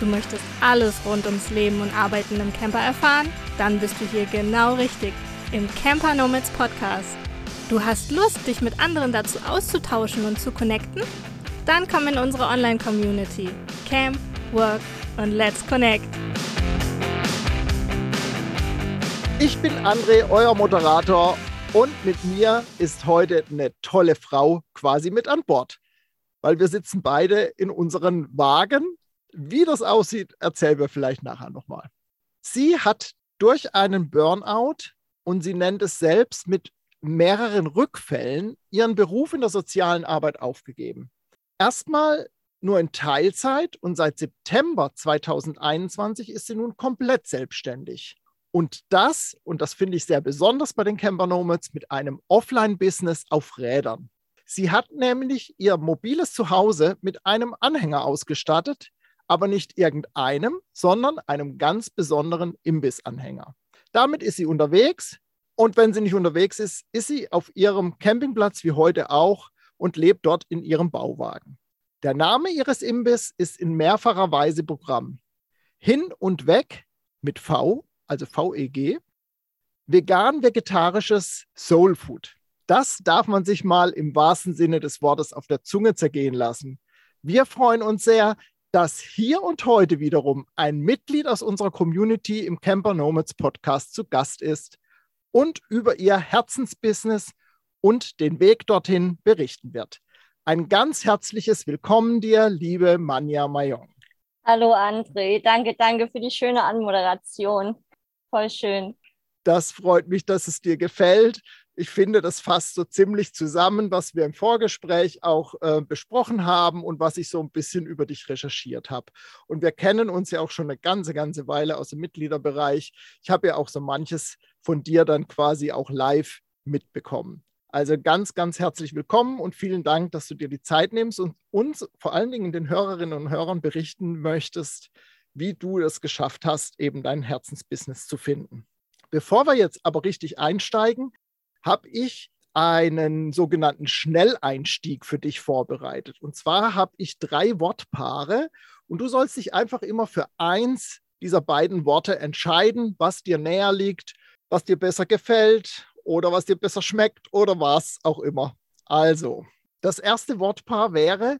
Du möchtest alles rund ums Leben und Arbeiten im Camper erfahren? Dann bist du hier genau richtig im Camper Nomads Podcast. Du hast Lust, dich mit anderen dazu auszutauschen und zu connecten? Dann komm in unsere Online-Community. Camp, Work und Let's Connect. Ich bin André, euer Moderator und mit mir ist heute eine tolle Frau quasi mit an Bord, weil wir sitzen beide in unseren Wagen wie das aussieht, erzählen wir vielleicht nachher nochmal. Sie hat durch einen Burnout und sie nennt es selbst mit mehreren Rückfällen ihren Beruf in der sozialen Arbeit aufgegeben. Erstmal nur in Teilzeit und seit September 2021 ist sie nun komplett selbstständig. Und das, und das finde ich sehr besonders bei den Camper Nomads, mit einem Offline-Business auf Rädern. Sie hat nämlich ihr mobiles Zuhause mit einem Anhänger ausgestattet, aber nicht irgendeinem, sondern einem ganz besonderen Imbissanhänger. Damit ist sie unterwegs und wenn sie nicht unterwegs ist, ist sie auf ihrem Campingplatz wie heute auch und lebt dort in ihrem Bauwagen. Der Name ihres Imbiss ist in mehrfacher Weise Programm. Hin und weg mit V, also VEG, vegan-vegetarisches Soul Food. Das darf man sich mal im wahrsten Sinne des Wortes auf der Zunge zergehen lassen. Wir freuen uns sehr, dass hier und heute wiederum ein Mitglied aus unserer Community im Camper Nomads Podcast zu Gast ist und über ihr Herzensbusiness und den Weg dorthin berichten wird. Ein ganz herzliches Willkommen dir, liebe Manja Mayong. Hallo André, danke, danke für die schöne Anmoderation. Voll schön. Das freut mich, dass es dir gefällt. Ich finde, das fasst so ziemlich zusammen, was wir im Vorgespräch auch äh, besprochen haben und was ich so ein bisschen über dich recherchiert habe. Und wir kennen uns ja auch schon eine ganze, ganze Weile aus dem Mitgliederbereich. Ich habe ja auch so manches von dir dann quasi auch live mitbekommen. Also ganz, ganz herzlich willkommen und vielen Dank, dass du dir die Zeit nimmst und uns vor allen Dingen den Hörerinnen und Hörern berichten möchtest, wie du es geschafft hast, eben dein Herzensbusiness zu finden. Bevor wir jetzt aber richtig einsteigen, habe ich einen sogenannten Schnelleinstieg für dich vorbereitet. Und zwar habe ich drei Wortpaare und du sollst dich einfach immer für eins dieser beiden Worte entscheiden, was dir näher liegt, was dir besser gefällt oder was dir besser schmeckt oder was auch immer. Also, das erste Wortpaar wäre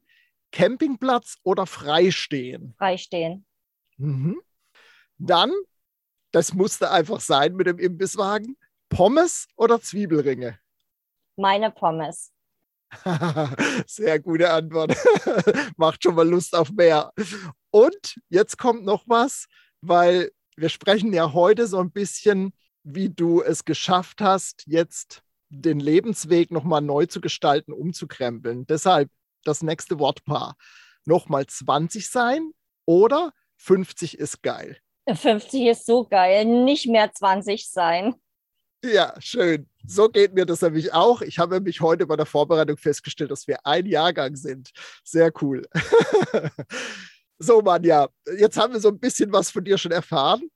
Campingplatz oder Freistehen. Freistehen. Mhm. Dann, das musste einfach sein mit dem Imbisswagen, Pommes oder Zwiebelringe? Meine Pommes. Sehr gute Antwort. Macht schon mal Lust auf mehr. Und jetzt kommt noch was, weil wir sprechen ja heute so ein bisschen, wie du es geschafft hast, jetzt den Lebensweg nochmal neu zu gestalten, umzukrempeln. Deshalb das nächste Wortpaar. Nochmal 20 sein oder 50 ist geil. 50 ist so geil, nicht mehr 20 sein. Ja, schön. So geht mir das nämlich auch. Ich habe nämlich heute bei der Vorbereitung festgestellt, dass wir ein Jahrgang sind. Sehr cool. so, Manja, jetzt haben wir so ein bisschen was von dir schon erfahren.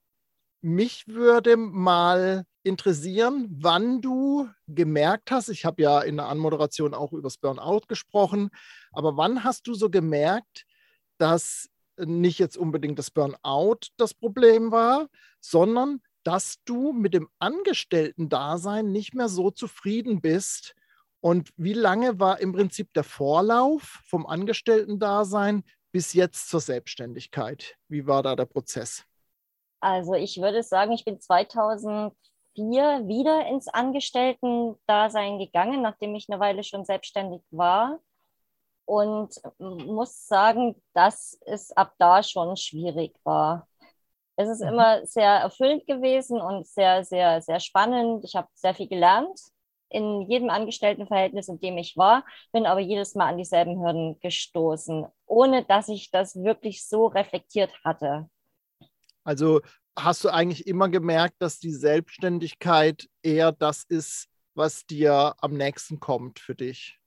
Mich würde mal interessieren, wann du gemerkt hast, ich habe ja in der Anmoderation auch über das Burnout gesprochen, aber wann hast du so gemerkt, dass nicht jetzt unbedingt das Burnout das Problem war, sondern dass du mit dem Angestellten-Dasein nicht mehr so zufrieden bist. Und wie lange war im Prinzip der Vorlauf vom Angestellten-Dasein bis jetzt zur Selbstständigkeit? Wie war da der Prozess? Also ich würde sagen, ich bin 2004 wieder ins Angestellten-Dasein gegangen, nachdem ich eine Weile schon selbstständig war. Und muss sagen, dass es ab da schon schwierig war. Es ist mhm. immer sehr erfüllend gewesen und sehr, sehr, sehr spannend. Ich habe sehr viel gelernt in jedem Angestelltenverhältnis, in dem ich war, bin aber jedes Mal an dieselben Hürden gestoßen, ohne dass ich das wirklich so reflektiert hatte. Also hast du eigentlich immer gemerkt, dass die Selbstständigkeit eher das ist, was dir am nächsten kommt für dich?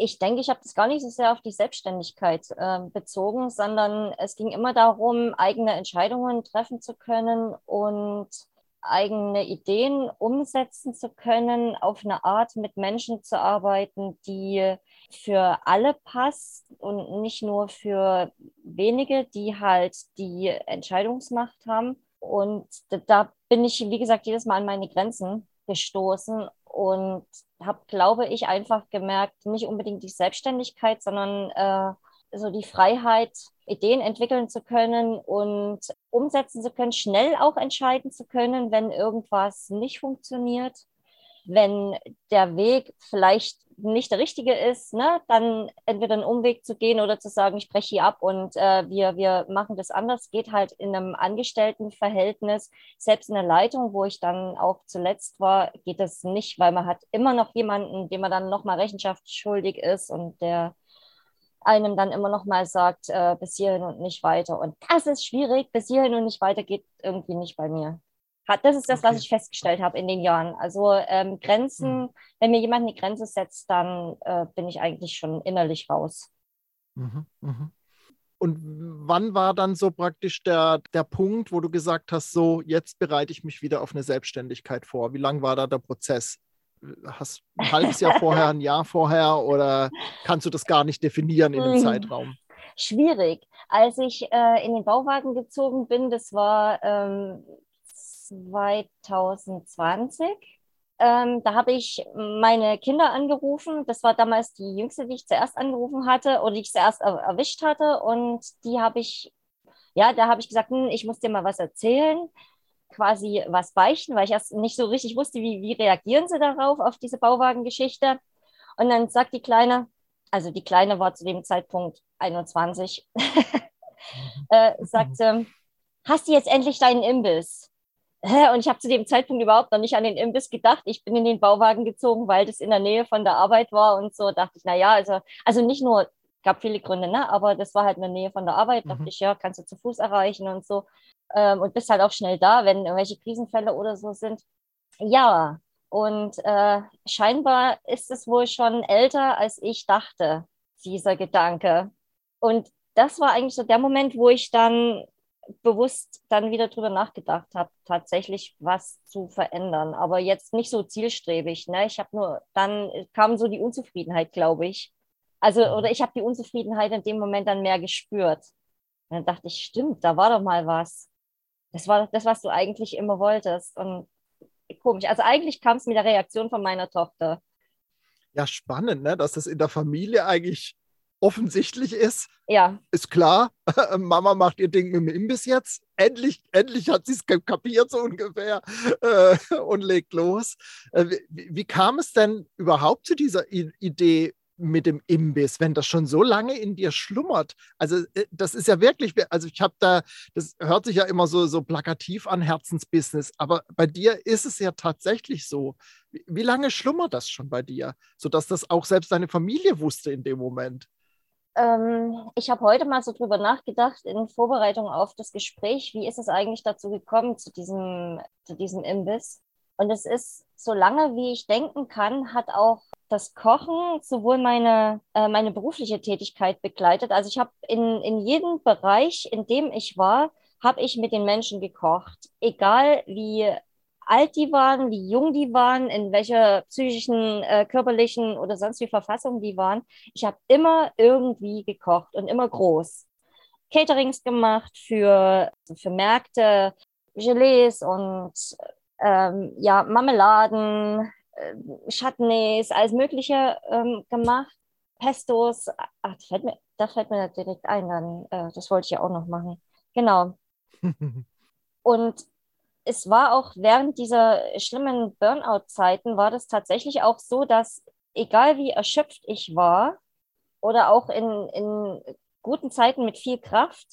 Ich denke, ich habe das gar nicht so sehr auf die Selbstständigkeit äh, bezogen, sondern es ging immer darum, eigene Entscheidungen treffen zu können und eigene Ideen umsetzen zu können, auf eine Art mit Menschen zu arbeiten, die für alle passt und nicht nur für wenige, die halt die Entscheidungsmacht haben. Und da bin ich, wie gesagt, jedes Mal an meine Grenzen gestoßen und habe, glaube ich, einfach gemerkt, nicht unbedingt die Selbstständigkeit, sondern äh, so die Freiheit, Ideen entwickeln zu können und umsetzen zu können, schnell auch entscheiden zu können, wenn irgendwas nicht funktioniert, wenn der Weg vielleicht nicht der richtige ist, ne, dann entweder einen Umweg zu gehen oder zu sagen, ich breche hier ab und äh, wir, wir machen das anders, geht halt in einem Angestelltenverhältnis, selbst in der Leitung, wo ich dann auch zuletzt war, geht das nicht, weil man hat immer noch jemanden, dem man dann nochmal Rechenschaft schuldig ist und der einem dann immer noch mal sagt, äh, bis hierhin und nicht weiter. Und das ist schwierig, bis hierhin und nicht weiter geht irgendwie nicht bei mir. Das ist das, okay. was ich festgestellt habe in den Jahren. Also ähm, Grenzen, mhm. wenn mir jemand eine Grenze setzt, dann äh, bin ich eigentlich schon innerlich raus. Mhm, mh. Und wann war dann so praktisch der, der Punkt, wo du gesagt hast, so jetzt bereite ich mich wieder auf eine Selbstständigkeit vor? Wie lang war da der Prozess? hast ein halbes Jahr vorher, ein Jahr vorher oder kannst du das gar nicht definieren in dem hm. Zeitraum? Schwierig. Als ich äh, in den Bauwagen gezogen bin, das war ähm, 2020. Ähm, da habe ich meine Kinder angerufen. Das war damals die jüngste, die ich zuerst angerufen hatte oder die ich zuerst er erwischt hatte. Und die habe ich, ja, da habe ich gesagt, hm, ich muss dir mal was erzählen quasi was beichten, weil ich erst nicht so richtig wusste, wie, wie reagieren sie darauf, auf diese Bauwagengeschichte. Und dann sagt die Kleine, also die Kleine war zu dem Zeitpunkt 21, äh, sagte, hast du jetzt endlich deinen Imbiss? Und ich habe zu dem Zeitpunkt überhaupt noch nicht an den Imbiss gedacht. Ich bin in den Bauwagen gezogen, weil das in der Nähe von der Arbeit war und so. Dachte ich, naja, also, also nicht nur, gab viele Gründe, ne? aber das war halt in der Nähe von der Arbeit. Mhm. Dachte ich, ja, kannst du zu Fuß erreichen und so ähm, und bist halt auch schnell da, wenn irgendwelche Krisenfälle oder so sind. Ja, und äh, scheinbar ist es wohl schon älter, als ich dachte, dieser Gedanke. Und das war eigentlich so der Moment, wo ich dann bewusst dann wieder drüber nachgedacht habe, tatsächlich was zu verändern. Aber jetzt nicht so zielstrebig. Ne? Ich habe nur, dann kam so die Unzufriedenheit, glaube ich. Also, mhm. oder ich habe die Unzufriedenheit in dem Moment dann mehr gespürt. Und dann dachte ich, stimmt, da war doch mal was das war das, was du eigentlich immer wolltest. Und komisch. Also eigentlich kam es mit der Reaktion von meiner Tochter. Ja, spannend, ne? dass das in der Familie eigentlich offensichtlich ist. Ja. Ist klar, Mama macht ihr Ding mit dem Imbiss jetzt. Endlich, endlich hat sie es kapiert, so ungefähr, äh, und legt los. Äh, wie, wie, kam es denn überhaupt zu dieser I Idee, mit dem Imbiss, wenn das schon so lange in dir schlummert. Also äh, das ist ja wirklich, also ich habe da, das hört sich ja immer so, so plakativ an, Herzensbusiness, aber bei dir ist es ja tatsächlich so. Wie, wie lange schlummert das schon bei dir, sodass das auch selbst deine Familie wusste in dem Moment? Ähm, ich habe heute mal so drüber nachgedacht in Vorbereitung auf das Gespräch, wie ist es eigentlich dazu gekommen zu diesem, zu diesem Imbiss? Und es ist, so lange wie ich denken kann, hat auch das Kochen sowohl meine, äh, meine berufliche Tätigkeit begleitet. Also ich habe in, in jedem Bereich, in dem ich war, habe ich mit den Menschen gekocht. Egal wie alt die waren, wie jung die waren, in welcher psychischen, äh, körperlichen oder sonst wie Verfassung die waren. Ich habe immer irgendwie gekocht und immer groß. Caterings gemacht für, für Märkte, Gelees und ähm, ja, Marmeladen, äh, Chutneys, alles Mögliche ähm, gemacht. Pestos, ach, das fällt mir, das fällt mir direkt ein, dann, äh, das wollte ich ja auch noch machen. Genau. Und es war auch während dieser schlimmen Burnout-Zeiten, war das tatsächlich auch so, dass egal wie erschöpft ich war oder auch in, in guten Zeiten mit viel Kraft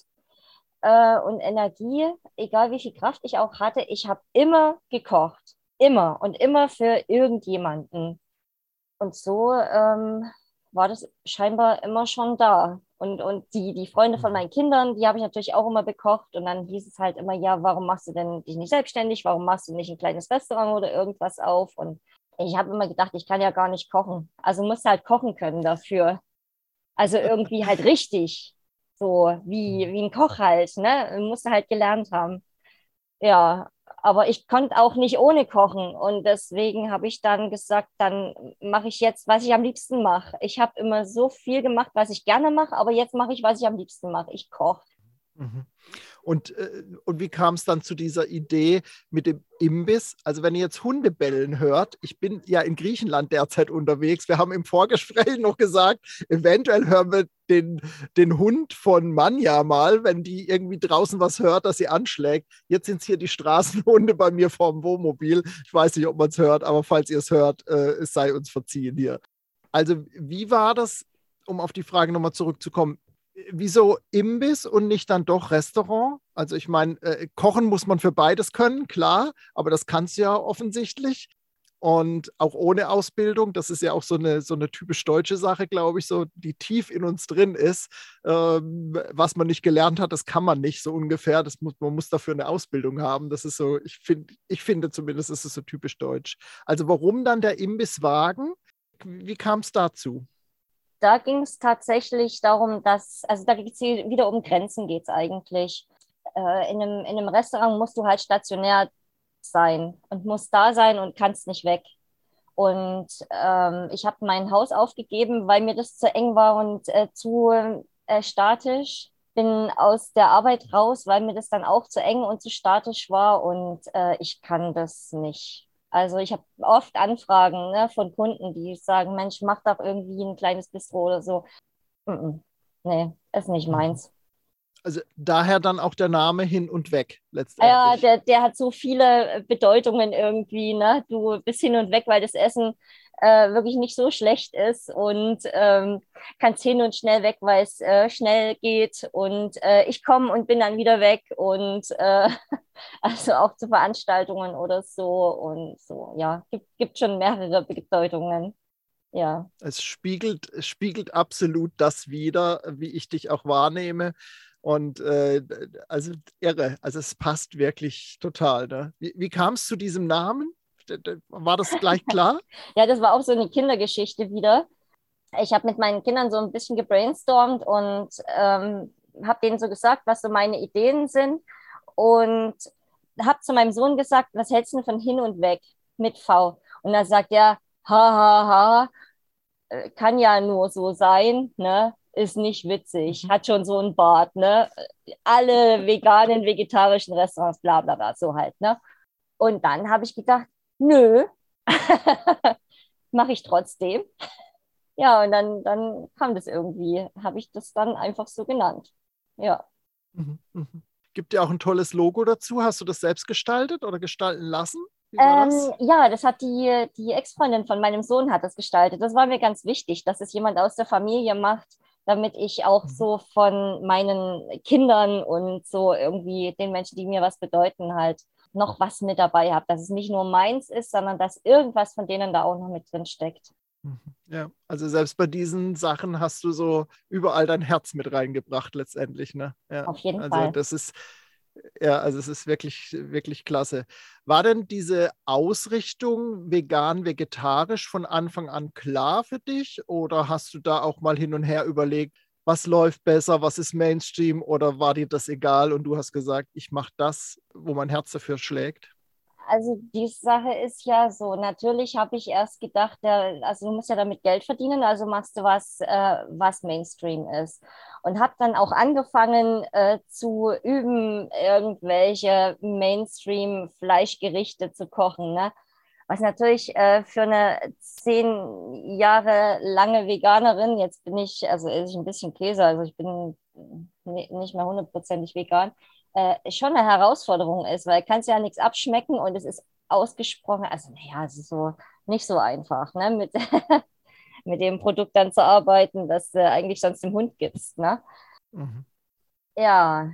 äh, und Energie, egal wie viel Kraft ich auch hatte, ich habe immer gekocht. Immer und immer für irgendjemanden. Und so ähm, war das scheinbar immer schon da. Und, und die, die Freunde von mhm. meinen Kindern, die habe ich natürlich auch immer bekocht. Und dann hieß es halt immer, ja, warum machst du denn dich nicht selbstständig? Warum machst du nicht ein kleines Restaurant oder irgendwas auf? Und ich habe immer gedacht, ich kann ja gar nicht kochen. Also muss halt kochen können dafür. Also irgendwie halt richtig. So wie, mhm. wie ein Koch halt, ne? Musste halt gelernt haben. Ja, Aber ich konnte auch nicht ohne kochen. Und deswegen habe ich dann gesagt, dann mache ich jetzt, was ich am liebsten mache. Ich habe immer so viel gemacht, was ich gerne mache, aber jetzt mache ich, was ich am liebsten mache. Ich koche. Mhm. Und, äh, und wie kam es dann zu dieser Idee mit dem Imbiss? Also wenn ihr jetzt Hundebellen hört, ich bin ja in Griechenland derzeit unterwegs. Wir haben im Vorgespräch noch gesagt, eventuell hören wir den, den Hund von Manja mal, wenn die irgendwie draußen was hört, dass sie anschlägt. Jetzt sind es hier die Straßenhunde bei mir vorm Wohnmobil. Ich weiß nicht, ob man es hört, aber falls ihr es hört, äh, es sei uns verziehen hier. Also wie war das, um auf die Frage nochmal zurückzukommen? Wieso Imbiss und nicht dann doch Restaurant? Also ich meine, äh, kochen muss man für beides können, klar, aber das kannst du ja offensichtlich. Und auch ohne Ausbildung, das ist ja auch so eine, so eine typisch deutsche Sache, glaube ich, so, die tief in uns drin ist. Ähm, was man nicht gelernt hat, das kann man nicht so ungefähr. Das muss, man muss dafür eine Ausbildung haben. Das ist so, ich, find, ich finde zumindest, ist es so typisch deutsch. Also warum dann der Imbisswagen? Wie kam es dazu? Da ging es tatsächlich darum, dass, also da geht es wieder um Grenzen geht es eigentlich. Äh, in, einem, in einem Restaurant musst du halt stationär sein und musst da sein und kannst nicht weg. Und ähm, ich habe mein Haus aufgegeben, weil mir das zu eng war und äh, zu äh, statisch. Bin aus der Arbeit raus, weil mir das dann auch zu eng und zu statisch war und äh, ich kann das nicht. Also ich habe oft Anfragen ne, von Kunden, die sagen, Mensch, mach doch irgendwie ein kleines Bistro oder so. Mm -mm. Nee, ist nicht meins. Also daher dann auch der Name hin und weg letztendlich. Ja, der, der hat so viele Bedeutungen irgendwie. Ne? Du bist hin und weg, weil das Essen äh, wirklich nicht so schlecht ist und ähm, kannst hin und schnell weg, weil es äh, schnell geht und äh, ich komme und bin dann wieder weg und äh, also auch zu Veranstaltungen oder so und so, ja, gibt, gibt schon mehrere Bedeutungen. Ja. Es spiegelt, es spiegelt absolut das wider, wie ich dich auch wahrnehme. Und äh, also irre, also es passt wirklich total. Ne? Wie, wie kam es zu diesem Namen? War das gleich klar? ja, das war auch so eine Kindergeschichte wieder. Ich habe mit meinen Kindern so ein bisschen gebrainstormt und ähm, habe denen so gesagt, was so meine Ideen sind. Und habe zu meinem Sohn gesagt, was hältst du von hin und weg mit V? Und er sagt er, ha, ha, ha, äh, kann ja nur so sein, ne? Ist nicht witzig, mhm. hat schon so ein Bart, ne? Alle veganen, vegetarischen Restaurants, bla bla bla, so halt, ne? Und dann habe ich gedacht, nö, mache ich trotzdem. Ja, und dann, dann kam das irgendwie, habe ich das dann einfach so genannt. Ja. Mhm, mh. Gibt ja auch ein tolles Logo dazu. Hast du das selbst gestaltet oder gestalten lassen? Ähm, das? Ja, das hat die, die Ex-Freundin von meinem Sohn hat das gestaltet. Das war mir ganz wichtig, dass es jemand aus der Familie macht, damit ich auch mhm. so von meinen Kindern und so irgendwie den Menschen, die mir was bedeuten, halt noch was mit dabei habe, dass es nicht nur meins ist, sondern dass irgendwas von denen da auch noch mit drin steckt. Mhm. Ja, also selbst bei diesen Sachen hast du so überall dein Herz mit reingebracht letztendlich, ne? Ja, Auf jeden also Fall. Das ist ja, also es ist wirklich, wirklich klasse. War denn diese Ausrichtung vegan, vegetarisch von Anfang an klar für dich oder hast du da auch mal hin und her überlegt, was läuft besser, was ist Mainstream oder war dir das egal und du hast gesagt, ich mache das, wo mein Herz dafür schlägt? Also die Sache ist ja so, natürlich habe ich erst gedacht, also du musst ja damit Geld verdienen, also machst du was, äh, was Mainstream ist. Und habe dann auch angefangen äh, zu üben, irgendwelche Mainstream-Fleischgerichte zu kochen. Ne? was natürlich äh, für eine zehn Jahre lange Veganerin, jetzt bin ich, also esse ich ein bisschen Käse, also ich bin nicht mehr hundertprozentig vegan, äh, schon eine Herausforderung ist, weil kannst ja nichts abschmecken und es ist ausgesprochen, also naja, es ist so nicht so einfach, ne, mit, mit dem Produkt dann zu arbeiten, das du eigentlich sonst dem Hund gibst, ne? Mhm. Ja,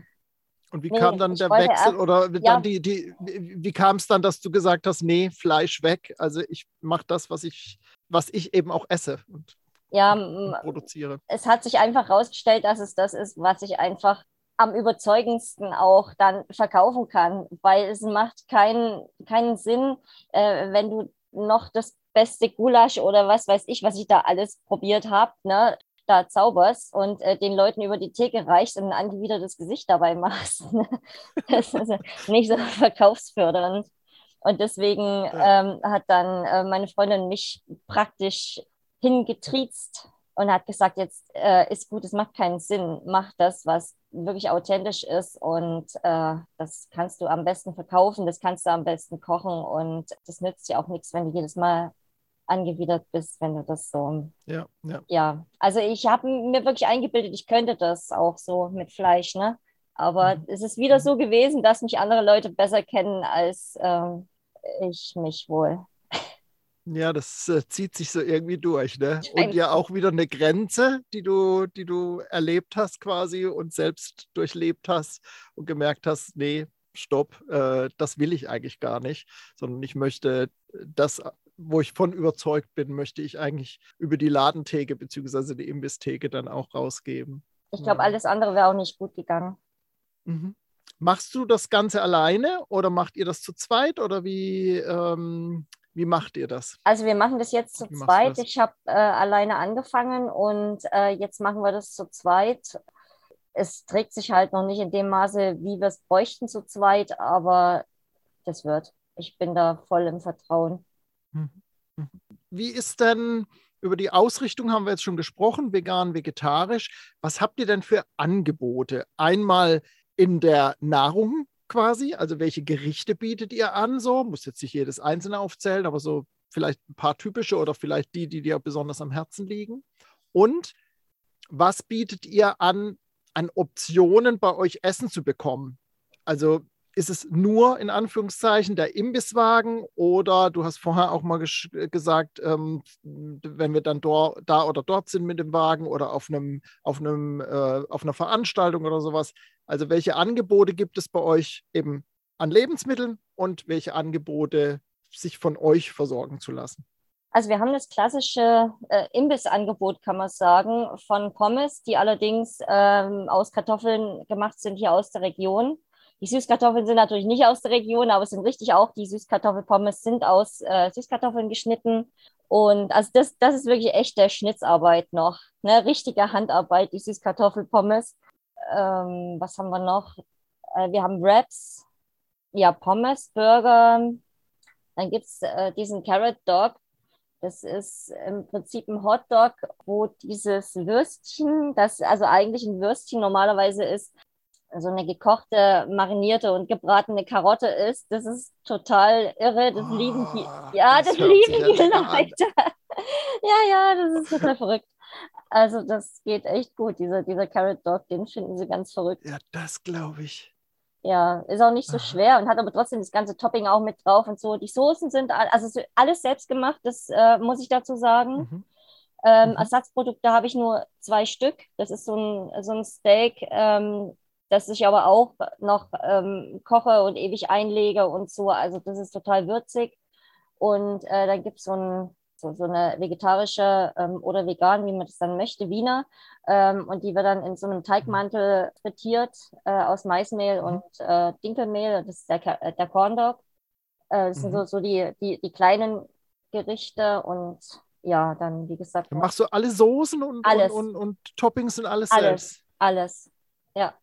und wie nee, kam dann der Wechsel oder ja. die, die, wie kam es dann, dass du gesagt hast, nee, Fleisch weg, also ich mache das, was ich, was ich eben auch esse und, ja, und produziere. Es hat sich einfach herausgestellt, dass es das ist, was ich einfach am überzeugendsten auch dann verkaufen kann, weil es macht keinen, keinen Sinn, äh, wenn du noch das beste Gulasch oder was weiß ich, was ich da alles probiert habe, ne, da zauberst und äh, den Leuten über die Theke reichst und ein angewidertes Gesicht dabei machst. das ist nicht so verkaufsfördernd. Und deswegen ähm, hat dann äh, meine Freundin mich praktisch hingetriezt und hat gesagt, jetzt äh, ist gut, es macht keinen Sinn, mach das, was wirklich authentisch ist und äh, das kannst du am besten verkaufen, das kannst du am besten kochen und das nützt dir auch nichts, wenn du jedes Mal angewidert bist, wenn du das so. Ja, ja. Ja, also ich habe mir wirklich eingebildet, ich könnte das auch so mit Fleisch, ne? Aber mhm. es ist wieder so gewesen, dass mich andere Leute besser kennen als äh, ich mich wohl. Ja, das äh, zieht sich so irgendwie durch, ne? Und ja auch wieder eine Grenze, die du, die du erlebt hast quasi und selbst durchlebt hast und gemerkt hast, nee, stopp, äh, das will ich eigentlich gar nicht, sondern ich möchte das, wo ich von überzeugt bin, möchte ich eigentlich über die Ladentheke bzw. die Imbisstheke dann auch rausgeben. Ich glaube, ja. alles andere wäre auch nicht gut gegangen. Mhm. Machst du das Ganze alleine oder macht ihr das zu zweit oder wie, ähm, wie macht ihr das? Also wir machen das jetzt zu zweit. Ich habe äh, alleine angefangen und äh, jetzt machen wir das zu zweit. Es trägt sich halt noch nicht in dem Maße, wie wir es bräuchten zu zweit, aber das wird. Ich bin da voll im Vertrauen. Mhm. Mhm. Wie ist denn über die Ausrichtung haben wir jetzt schon gesprochen, vegan, vegetarisch. Was habt ihr denn für Angebote? Einmal in der Nahrung, quasi? Also welche Gerichte bietet ihr an? So muss jetzt nicht jedes einzelne aufzählen, aber so vielleicht ein paar typische oder vielleicht die, die dir besonders am Herzen liegen. Und was bietet ihr an, an Optionen bei euch Essen zu bekommen? Also ist es nur in Anführungszeichen der Imbisswagen oder du hast vorher auch mal gesagt, ähm, wenn wir dann da oder dort sind mit dem Wagen oder auf einem, auf einem, äh, auf einer Veranstaltung oder sowas, also welche Angebote gibt es bei euch eben an Lebensmitteln und welche Angebote sich von euch versorgen zu lassen? Also wir haben das klassische äh, Imbissangebot, kann man sagen, von Pommes, die allerdings ähm, aus Kartoffeln gemacht sind hier aus der Region. Die Süßkartoffeln sind natürlich nicht aus der Region, aber es sind richtig auch die Süßkartoffelpommes sind aus äh, Süßkartoffeln geschnitten. Und also das, das ist wirklich echte Schnitzarbeit noch, ne? richtige Handarbeit, die Süßkartoffelpommes ähm, was haben wir noch? Äh, wir haben Wraps, ja, Pommes, Burger. Dann gibt es äh, diesen Carrot Dog. Das ist im Prinzip ein Hotdog, wo dieses Würstchen, das also eigentlich ein Würstchen normalerweise ist, so eine gekochte, marinierte und gebratene Karotte ist. Das ist total irre. Das oh, lieben die. Ja, das, das lieben die Leute. ja, ja, das ist total verrückt. Also das geht echt gut. Dieser, dieser Carrot Dog, den finden sie ganz verrückt. Ja, das glaube ich. Ja, ist auch nicht so Aha. schwer und hat aber trotzdem das ganze Topping auch mit drauf und so. Die Soßen sind also alles selbst gemacht, das äh, muss ich dazu sagen. Mhm. Ähm, mhm. Ersatzprodukte habe ich nur zwei Stück. Das ist so ein, so ein Steak, ähm, das ich aber auch noch ähm, koche und ewig einlege und so. Also das ist total würzig. Und äh, dann gibt es so ein so, so eine vegetarische ähm, oder vegan, wie man das dann möchte, Wiener. Ähm, und die wird dann in so einem Teigmantel frittiert äh, aus Maismehl mhm. und äh, Dinkelmehl. Das ist der, äh, der Corn Dog. Äh, das mhm. sind so, so die, die, die kleinen Gerichte und ja, dann wie gesagt. Dann machst du alle Soßen und, alles. Und, und, und Toppings und alles, alles selbst? Alles, ja.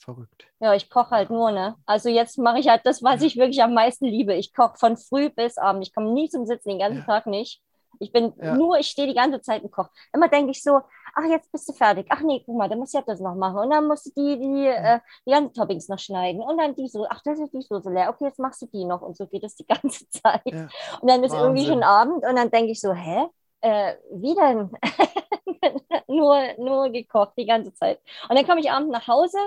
Verrückt. Ja, ich koche halt nur, ne? Also jetzt mache ich halt das, was ich wirklich am meisten liebe. Ich koche von früh bis abend. Ich komme nie zum Sitzen, den ganzen ja. Tag nicht. Ich bin ja. nur, ich stehe die ganze Zeit im Koch. Immer denke ich so, ach, jetzt bist du fertig. Ach nee, guck mal, dann muss ich das noch machen. Und dann musst du die, die, äh, die ganzen Toppings noch schneiden. Und dann die so, ach, das ist die Soße leer. Okay, jetzt machst du die noch. Und so geht es die ganze Zeit. Ja. Und dann ist Wahnsinn. irgendwie schon Abend und dann denke ich so, hä? Äh, wie denn? nur, nur gekocht die ganze Zeit. Und dann komme ich abends nach Hause.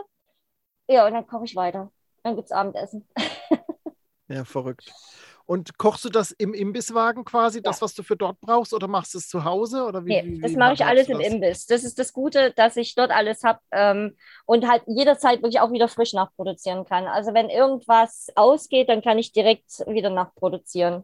Ja, und dann koche ich weiter. Dann gibt es Abendessen. ja, verrückt. Und kochst du das im Imbisswagen quasi, ja. das, was du für dort brauchst, oder machst du es zu Hause? Oder wie, nee, wie, wie das mache ich alles im Imbiss. Das ist das Gute, dass ich dort alles habe ähm, und halt jederzeit wirklich auch wieder frisch nachproduzieren kann. Also wenn irgendwas ausgeht, dann kann ich direkt wieder nachproduzieren.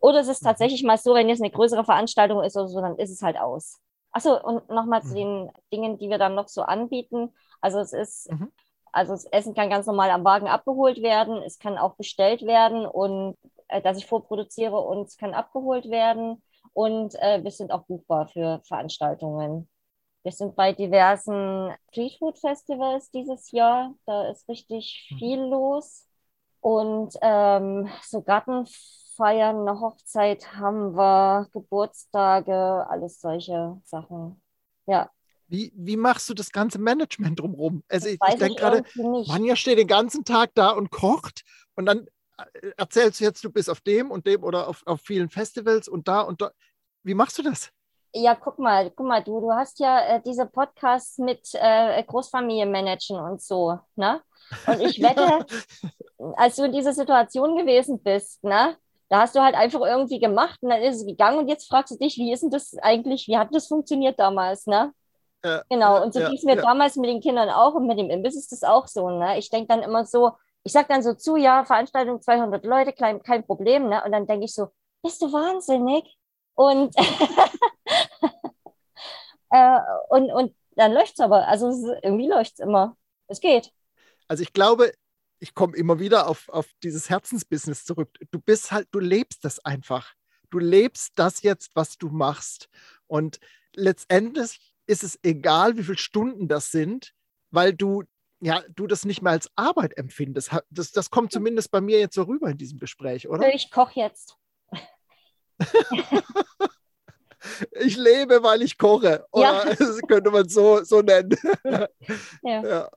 Oder es ist mhm. tatsächlich mal so, wenn jetzt eine größere Veranstaltung ist oder so, dann ist es halt aus. Achso, und nochmal mhm. zu den Dingen, die wir dann noch so anbieten. Also es ist, mhm. also das Essen kann ganz normal am Wagen abgeholt werden, es kann auch bestellt werden und äh, dass ich vorproduziere und es kann abgeholt werden. Und äh, wir sind auch buchbar für Veranstaltungen. Wir sind bei diversen Streetfood Festivals dieses Jahr. Da ist richtig Mhm. viel los. Und ähm, so Gartenfeiern, eine Hochzeit haben wir, Geburtstage, alles solche Sachen. Ja, Wie, wie machst du das ganze Management drumherum? Also das ich, ich denke gerade. Manja steht den ganzen Tag da und kocht und dann erzählst du jetzt, du bist auf dem und dem oder auf, auf vielen Festivals und da und da. Wie machst du das? Ja, guck mal, guck mal, du, du hast ja äh, diese Podcasts mit äh, Großfamilienmanagen und so, ne? Und ich wette, als du in dieser Situation gewesen bist, ne? Da hast du halt einfach irgendwie gemacht und dann ist es gegangen und jetzt fragst du dich, wie ist denn das eigentlich, wie hat das funktioniert damals, ne? Äh, Genau, und so ja, ging es mir ja. damals mit den Kindern auch und mit dem Imbiss ist das auch so, ne? Ich denke dann immer so, ich sag dann so zu, ja, Veranstaltung 200 Leute, kein, kein Problem, ne? Und dann denke ich so, bist du wahnsinnig? Und, äh, und, und dann läuft es aber, also irgendwie läuft es immer. Es geht. Also ich glaube, ich komme immer wieder auf, auf dieses Herzensbusiness zurück. Du bist halt, du lebst das einfach. Du lebst das jetzt, was du machst. Und letztendlich ist es egal, wie viele Stunden das sind, weil du ja, du das nicht mehr als Arbeit empfindest. Das, das kommt zumindest bei mir jetzt so rüber in diesem Gespräch, oder? Ich koche jetzt. Ich lebe, weil ich koche. Oder Ja. das könnte man so, so nennen. Ja. Ja,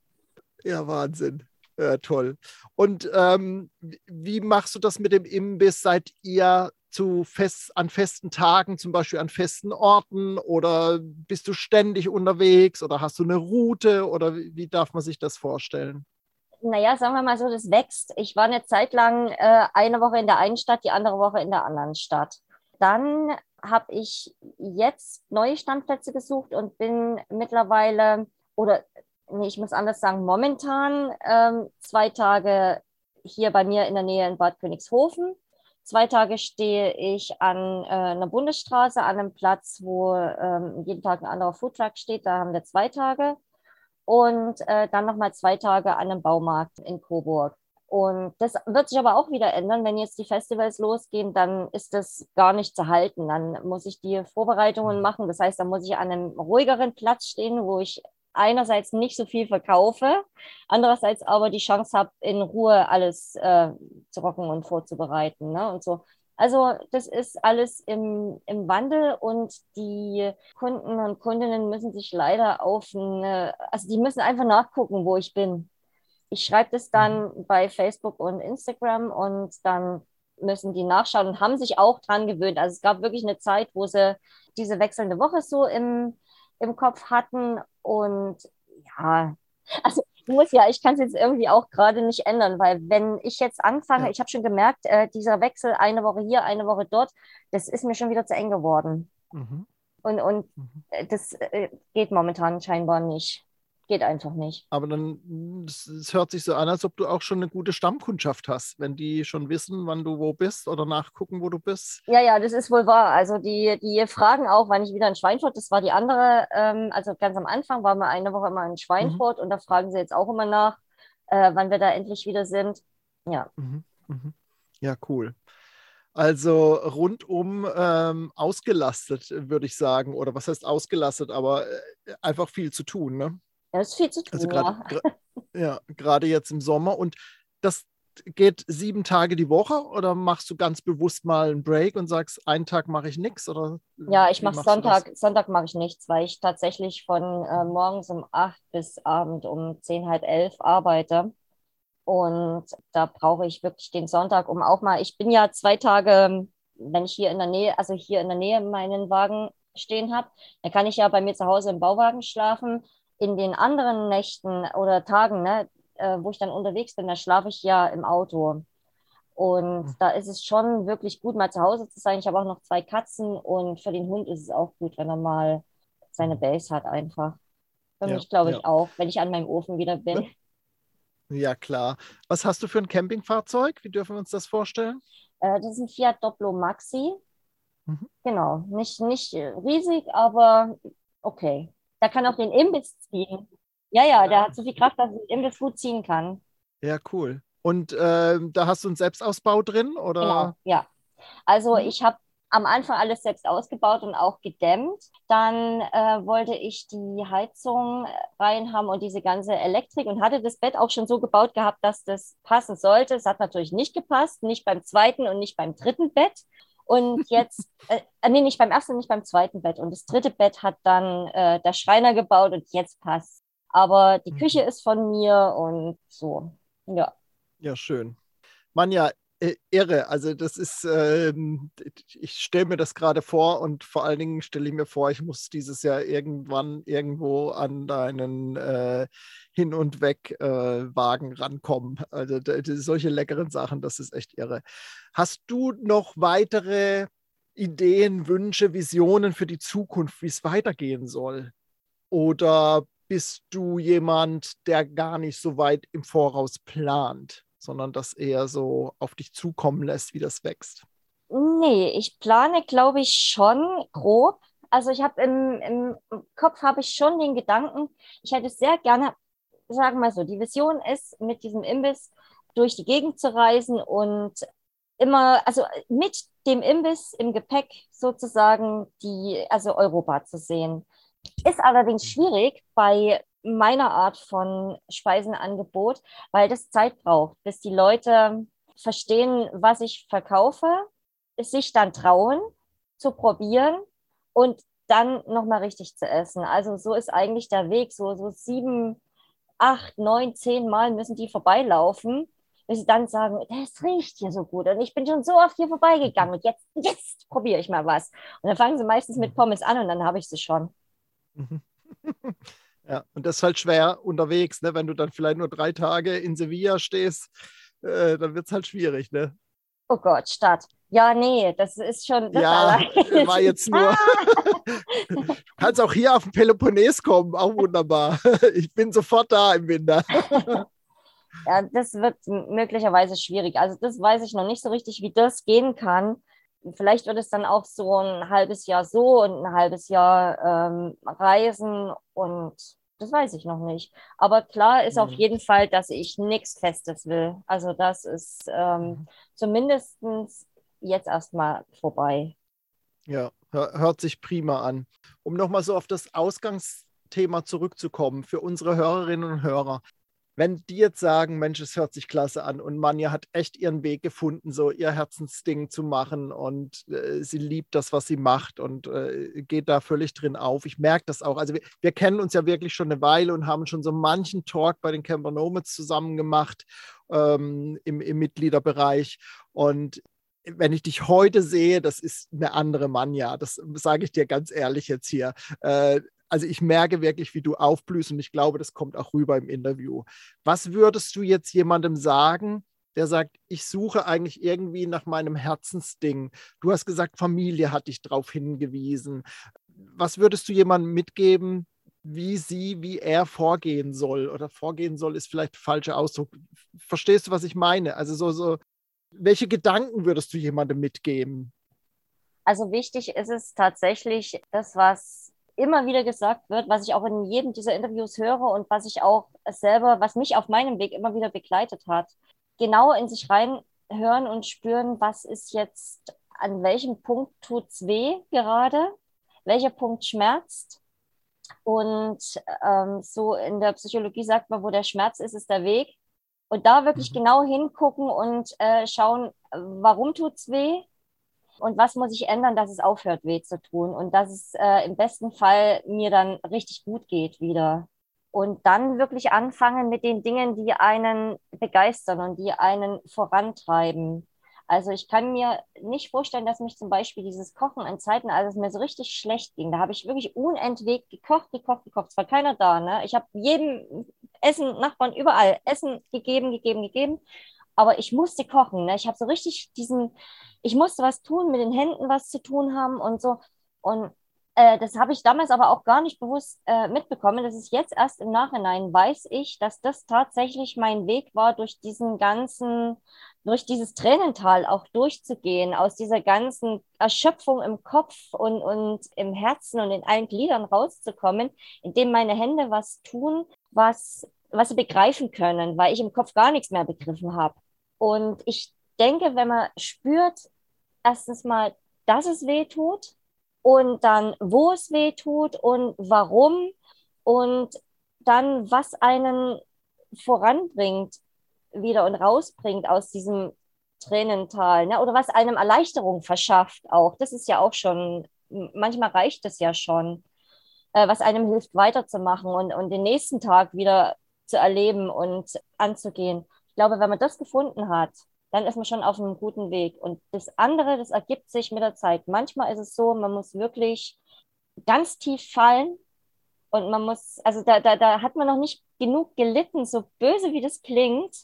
ja Wahnsinn. Ja, toll. Und ähm, wie- wie machst du das mit dem Imbiss? Seid ihr zu fest, an festen Tagen, zum Beispiel an festen Orten? Oder bist du ständig unterwegs? Oder hast du eine Route? Oder wie, wie darf man sich das vorstellen? Naja, sagen wir mal so, das wächst. Ich war eine Zeit lang äh, eine Woche in der einen Stadt, die andere Woche in der anderen Stadt. Dann habe ich jetzt neue Standplätze gesucht und bin mittlerweile, oder nee, ich muss anders sagen, momentan ähm, zwei Tage hier bei mir in der Nähe in Bad Königshofen. Zwei Tage stehe ich an äh, einer Bundesstraße, an einem Platz, wo ähm, jeden Tag ein anderer Foodtruck steht. Da haben wir zwei Tage und äh, dann nochmal zwei Tage an einem Baumarkt in Coburg. Und das wird sich aber auch wieder ändern. Wenn jetzt die Festivals losgehen, dann ist das gar nicht zu halten. Dann muss ich die Vorbereitungen machen. Das heißt, dann muss ich an einem ruhigeren Platz stehen, wo ich einerseits nicht so viel verkaufe, andererseits aber die Chance habe, in Ruhe alles äh, zu rocken und vorzubereiten. Ne? Und so. Also das ist alles im, im Wandel und die Kunden und Kundinnen müssen sich leider auf eine, also die müssen einfach nachgucken, wo ich bin. Ich schreibe das dann bei Facebook und Instagram und dann müssen die nachschauen und haben sich auch dran gewöhnt. Also es gab wirklich eine Zeit, wo sie diese wechselnde Woche so im, im Kopf hatten und ja, also ich muss ja, ich kann es jetzt irgendwie auch gerade nicht ändern, weil wenn ich jetzt anfange, Ja. ich habe schon gemerkt, äh, dieser Wechsel eine Woche hier, eine Woche dort, das ist mir schon wieder zu eng geworden. Mhm. Und, und Mhm. äh, das äh, geht momentan scheinbar nicht. Geht einfach nicht. Aber dann, es, es hört sich so an, als ob du auch schon eine gute Stammkundschaft hast, wenn die schon wissen, wann du wo bist oder nachgucken, wo du bist. Ja, ja, das ist wohl wahr. Also die, die fragen auch, wann ich wieder in Schweinfurt, das war die andere, ähm, also ganz am Anfang waren wir eine Woche immer in Schweinfurt und da fragen sie jetzt auch immer nach, äh, wann wir da endlich wieder sind. Ja, Mhm. Mhm. Ja, cool. Also rundum ähm, ausgelastet, würde ich sagen. Oder was heißt ausgelastet, aber äh, einfach viel zu tun, ne? Ja das ist viel zu tun. Also ja. gerade gra- ja, gerade jetzt im Sommer. Und das geht sieben Tage die Woche oder machst du ganz bewusst mal einen Break und sagst, einen Tag mache ich nichts? Oder Ja, ich mache? Sonntag, Sonntag mache ich nichts, weil ich tatsächlich von äh, morgens um acht bis Abend um zehn, halb elf arbeite. Und da brauche ich wirklich den Sonntag, um auch mal, ich bin ja zwei Tage, wenn ich hier in der Nähe, also hier in der Nähe meinen Wagen stehen habe, dann kann ich ja bei mir zu Hause im Bauwagen schlafen. In den anderen Nächten oder Tagen, ne, äh, wo ich dann unterwegs bin, da schlafe ich ja im Auto. Und Mhm. da ist es schon wirklich gut, mal zu Hause zu sein. Ich habe auch noch zwei Katzen und für den Hund ist es auch gut, wenn er mal seine Base hat einfach. Für Ja, mich glaube ich ja. auch, wenn ich an meinem Ofen wieder bin. Ja, klar. Was hast du für ein Campingfahrzeug? Wie dürfen wir uns das vorstellen? Äh, das ist ein Fiat Dopplo Maxi. Mhm. Genau, nicht, nicht riesig, aber okay. Der kann auch den Imbiss ziehen. Ja, ja, der hat so viel Kraft, dass er den Imbiss gut ziehen kann. Ja, cool. Und ähm, da hast du einen Selbstausbau drin oder? Genau, ja. Also Mhm. ich habe am Anfang alles selbst ausgebaut und auch gedämmt. Dann äh, wollte ich die Heizung rein haben und diese ganze Elektrik und hatte das Bett auch schon so gebaut gehabt, dass das passen sollte. Es hat natürlich nicht gepasst, nicht beim zweiten und nicht beim dritten Bett. Und jetzt, äh, äh, nee, nicht beim ersten, nicht beim zweiten Bett. Und das dritte Bett hat dann äh, der Schreiner gebaut und jetzt passt. Aber die mhm. Küche ist von mir und so, ja. Ja, schön. Manja, äh, irre. Also das ist, ähm, ich stelle mir das gerade vor und vor allen Dingen stelle ich mir vor, ich muss dieses Jahr irgendwann irgendwo an deinen äh, Hin- und Weg-Wagen äh, rankommen. Also solche leckeren Sachen, das ist echt irre. Hast du noch weitere Ideen, Wünsche, Visionen für die Zukunft, wie es weitergehen soll? Oder bist du jemand, der gar nicht so weit im Voraus plant? Sondern das eher so auf dich zukommen lässt, wie das wächst? Nee, ich plane, glaube ich, schon grob. Also ich habe im, im Kopf habe ich schon den Gedanken, ich hätte sehr gerne, sagen wir mal so, die Vision ist, mit diesem Imbiss durch die Gegend zu reisen und immer, also mit dem Imbiss im Gepäck sozusagen die, also Europa zu sehen. Ist allerdings schwierig bei meiner Art von Speisenangebot, weil das Zeit braucht, bis die Leute verstehen, was ich verkaufe, sich dann trauen zu probieren und dann nochmal richtig zu essen. Also so ist eigentlich der Weg. So, so sieben, acht, neun, zehn Mal müssen die vorbeilaufen, bis sie dann sagen, das riecht hier so gut. Und ich bin schon so oft hier vorbeigegangen und jetzt, jetzt probiere ich mal was. Und dann fangen sie meistens mit Pommes an und dann habe ich sie schon. Ja, und das ist halt schwer unterwegs, ne? wenn du dann vielleicht nur drei Tage in Sevilla stehst, äh, dann wird es halt schwierig. Ne? Oh Gott, Stadt. Ja, nee, das ist schon. Das ja, war jetzt nur. du kannst auch hier auf den Peloponnes kommen, auch wunderbar. Ich bin sofort da im Winter. ja, das wird möglicherweise schwierig. Also, das weiß ich noch nicht so richtig, wie das gehen kann. Vielleicht wird es dann auch so ein halbes Jahr so und ein halbes Jahr ähm, reisen und das weiß ich noch nicht. Aber klar ist mhm. auf jeden Fall, dass ich nichts Festes will. Also das ist ähm, mhm. zumindest jetzt erstmal vorbei. Ja, hört sich prima an. Um nochmal so auf das Ausgangsthema zurückzukommen, für unsere Hörerinnen und Hörer wenn die jetzt sagen, Mensch, es hört sich klasse an und Manja hat echt ihren Weg gefunden, so ihr Herzensding zu machen und äh, sie liebt das, was sie macht und äh, geht da völlig drin auf. Ich merke das auch. Also wir, wir, kennen uns ja wirklich schon eine Weile und haben schon so manchen Talk bei den Camper Nomads zusammen gemacht ähm, im, im Mitgliederbereich und wenn ich dich heute sehe, das ist eine andere Manja. Das sage ich dir ganz ehrlich jetzt hier. Äh, also ich merke wirklich, wie du aufblühst und ich glaube, das kommt auch rüber im Interview. Was würdest du jetzt jemandem sagen, der sagt, ich suche eigentlich irgendwie nach meinem Herzensding? Du hast gesagt, Familie hat dich darauf hingewiesen. Was würdest du jemandem mitgeben, wie sie, wie er vorgehen soll? Oder vorgehen soll ist vielleicht der falsche Ausdruck. Verstehst du, was ich meine? Also so, so, welche Gedanken würdest du jemandem mitgeben? Also wichtig ist es tatsächlich, das, was immer wieder gesagt wird, was ich auch in jedem dieser Interviews höre und was ich auch selber, was mich auf meinem Weg immer wieder begleitet hat. Genau in sich reinhören und spüren, was ist jetzt, an welchem Punkt tut es weh gerade, welcher Punkt schmerzt. Und ähm, so in der Psychologie sagt man, wo der Schmerz ist, ist der Weg. Und da wirklich mhm. genau hingucken und äh, schauen, warum tut es weh, und was muss ich ändern, dass es aufhört, weh zu tun und dass es äh, im besten Fall mir dann richtig gut geht wieder. Und dann wirklich anfangen mit den Dingen, die einen begeistern und die einen vorantreiben. Also ich kann mir nicht vorstellen, dass mich zum Beispiel dieses Kochen in Zeiten, als es mir so richtig schlecht ging, da habe ich wirklich unentwegt gekocht, gekocht, gekocht. Es war keiner da. Ne? Ich habe jedem Essen, Nachbarn, überall Essen gegeben, gegeben, gegeben aber ich musste kochen. Ne? Ich habe so richtig diesen, ich musste was tun, mit den Händen was zu tun haben und so. Und äh, das habe ich damals aber auch gar nicht bewusst äh, mitbekommen. Das ist jetzt erst im Nachhinein, weiß ich, dass das tatsächlich mein Weg war, durch diesen ganzen, durch dieses Tränental auch durchzugehen, aus dieser ganzen Erschöpfung im Kopf und, und im Herzen und in allen Gliedern rauszukommen, indem meine Hände was tun, was was sie begreifen können, weil ich im Kopf gar nichts mehr begriffen habe. Und ich denke, wenn man spürt, erstens mal, dass es weh tut und dann, wo es weh tut und warum und dann, was einen voranbringt wieder und rausbringt aus diesem Tränental ne? oder was einem Erleichterung verschafft auch. Das ist ja auch schon, manchmal reicht es ja schon, äh, was einem hilft weiterzumachen und, und den nächsten Tag wieder zu erleben und anzugehen. Ich glaube, wenn man das gefunden hat, dann ist man schon auf einem guten Weg. Und das andere, das ergibt sich mit der Zeit. Manchmal ist es so, man muss wirklich ganz tief fallen und man muss, also da, da, da hat man noch nicht genug gelitten, so böse wie das klingt.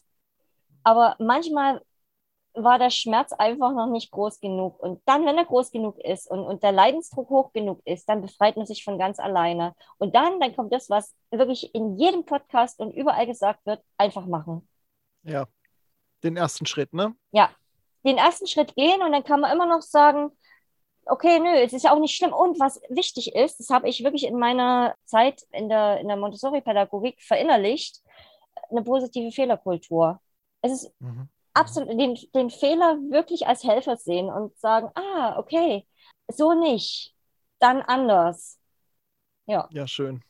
Aber manchmal war der Schmerz einfach noch nicht groß genug. Und dann, wenn er groß genug ist und, und der Leidensdruck hoch genug ist, dann befreit man sich von ganz alleine. Und dann, dann kommt das, was wirklich in jedem Podcast und überall gesagt wird, einfach machen. Ja, den ersten Schritt, ne? Ja, den ersten Schritt gehen und dann kann man immer noch sagen, okay, nö, es ist ja auch nicht schlimm. Und was wichtig ist, das habe ich wirklich in meiner Zeit in der, in der Montessori-Pädagogik verinnerlicht, eine positive Fehlerkultur. Es ist mhm. absolut, den, den Fehler wirklich als Helfer sehen und sagen, ah, okay, so nicht, dann anders. Ja. Ja, schön.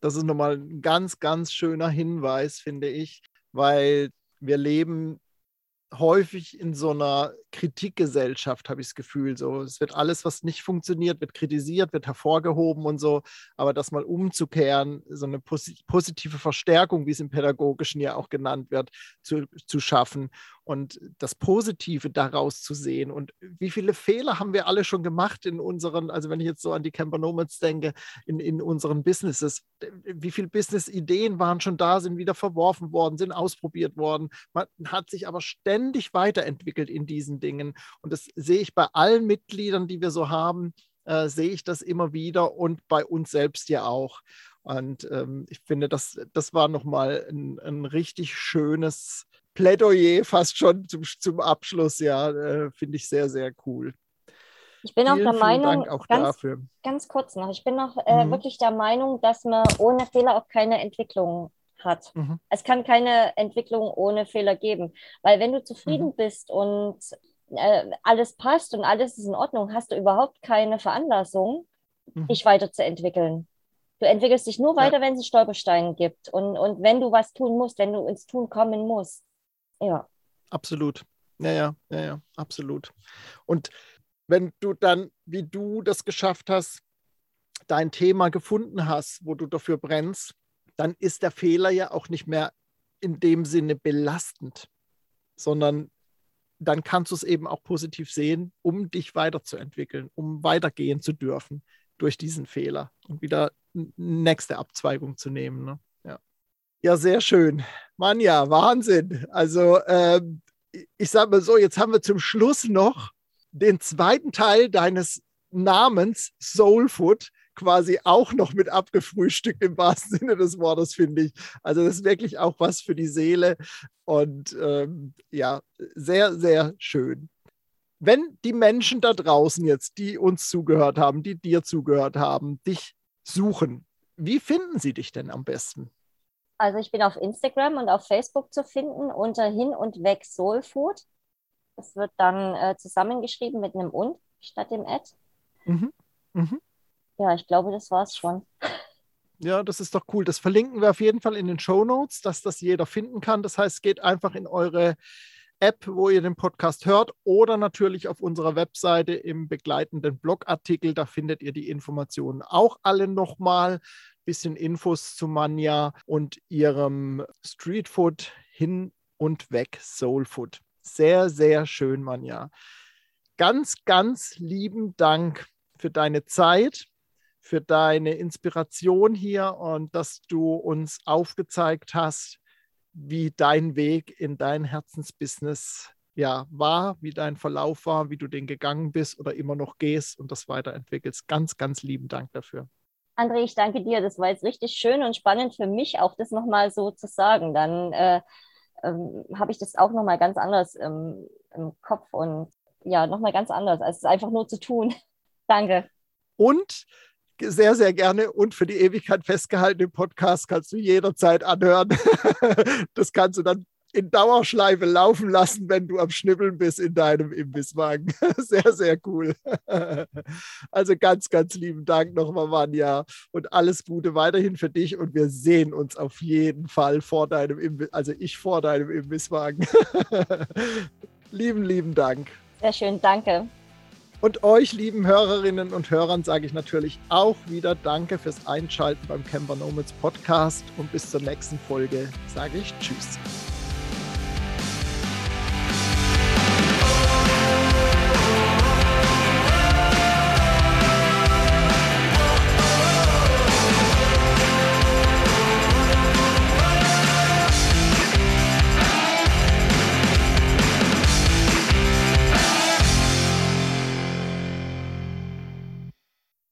Das ist nochmal ein ganz, ganz schöner Hinweis, finde ich, weil wir leben häufig in so einer Kritikgesellschaft, habe ich das Gefühl. So, es wird alles, was nicht funktioniert, wird kritisiert, wird hervorgehoben und so. Aber das mal umzukehren, so eine positive Verstärkung, wie es im Pädagogischen ja auch genannt wird, zu, zu schaffen und das Positive daraus zu sehen. Und wie viele Fehler haben wir alle schon gemacht in unseren, also wenn ich jetzt so an die Camper Nomads denke, in, in unseren Businesses, wie viele Business-Ideen waren schon da, sind wieder verworfen worden, sind ausprobiert worden. Man hat sich aber ständig weiterentwickelt in diesen Dingen. Und das sehe ich bei allen Mitgliedern, die wir so haben, äh, sehe ich das immer wieder und bei uns selbst ja auch. Und ähm, ich finde, das, das war nochmal ein, ein richtig schönes Plädoyer fast schon zum, zum Abschluss, ja, äh, finde ich sehr, sehr cool. Ich bin vielen, auch der Meinung, auch ganz, ganz, kurz noch, ich bin auch äh, mhm. wirklich der Meinung, dass man ohne Fehler auch keine Entwicklung hat. Mhm. Es kann keine Entwicklung ohne Fehler geben, weil wenn du zufrieden mhm. bist und äh, alles passt und alles ist in Ordnung, hast du überhaupt keine Veranlassung, mhm. dich weiterzuentwickeln. Du entwickelst dich nur weiter, ja. wenn es Stolpersteine gibt und, und wenn du was tun musst, wenn du ins Tun kommen musst. Ja. Absolut. Ja, ja, ja, ja, absolut. Und wenn du dann, wie du das geschafft hast, dein Thema gefunden hast, wo du dafür brennst, dann ist der Fehler ja auch nicht mehr in dem Sinne belastend, sondern dann kannst du es eben auch positiv sehen, um dich weiterzuentwickeln, um weitergehen zu dürfen durch diesen Fehler und wieder nächste Abzweigung zu nehmen. Ne? Ja. ja, sehr schön. Mann, ja, Wahnsinn. Also ähm, ich sage mal so, jetzt haben wir zum Schluss noch den zweiten Teil deines Namens Soul Food quasi auch noch mit abgefrühstückt im wahrsten Sinne des Wortes, finde ich. Also das ist wirklich auch was für die Seele und ähm, ja, sehr, sehr schön. Wenn die Menschen da draußen jetzt, die uns zugehört haben, die dir zugehört haben, dich suchen, wie finden sie dich denn am besten? Also ich bin auf Instagram und auf Facebook zu finden unter Hin und Weg Soul Food. Das wird dann äh, zusammengeschrieben mit einem und statt dem Ad. Mhm. Mhm. Ja, ich glaube, das war es schon. Ja, das ist doch cool. Das verlinken wir auf jeden Fall in den Show Notes, dass das jeder finden kann. Das heißt, geht einfach in eure App, wo ihr den Podcast hört, oder natürlich auf unserer Webseite im begleitenden Blogartikel. Da findet ihr die Informationen auch alle nochmal. Bisschen Infos zu Manja und ihrem Streetfood hin und weg Soulfood. Sehr, sehr schön, Manja. Ganz, ganz lieben Dank für deine Zeit für deine Inspiration hier und dass du uns aufgezeigt hast, wie dein Weg in dein Herzensbusiness ja, war, wie dein Verlauf war, wie du den gegangen bist oder immer noch gehst und das weiterentwickelst. Ganz, ganz lieben Dank dafür. André, ich danke dir. Das war jetzt richtig schön und spannend für mich, auch das nochmal so zu sagen. Dann äh, ähm, habe ich das auch nochmal ganz anders ähm, im Kopf und ja, nochmal ganz anders, als es einfach nur zu tun. danke. Und sehr, sehr gerne und für die Ewigkeit festgehalten im Podcast kannst du jederzeit anhören. das kannst du dann in Dauerschleife laufen lassen, wenn du am Schnippeln bist in deinem Imbisswagen. Sehr, sehr cool. Also ganz, ganz lieben Dank nochmal, Manja. Und alles Gute weiterhin für dich. Und wir sehen uns auf jeden Fall vor deinem Imbiss, also ich vor deinem Imbisswagen. lieben, lieben Dank. Sehr schön, danke. Und euch, lieben Hörerinnen und Hörern, sage ich natürlich auch wieder Danke fürs Einschalten beim Camper Nomads Podcast. Und bis zur nächsten Folge sage ich Tschüss.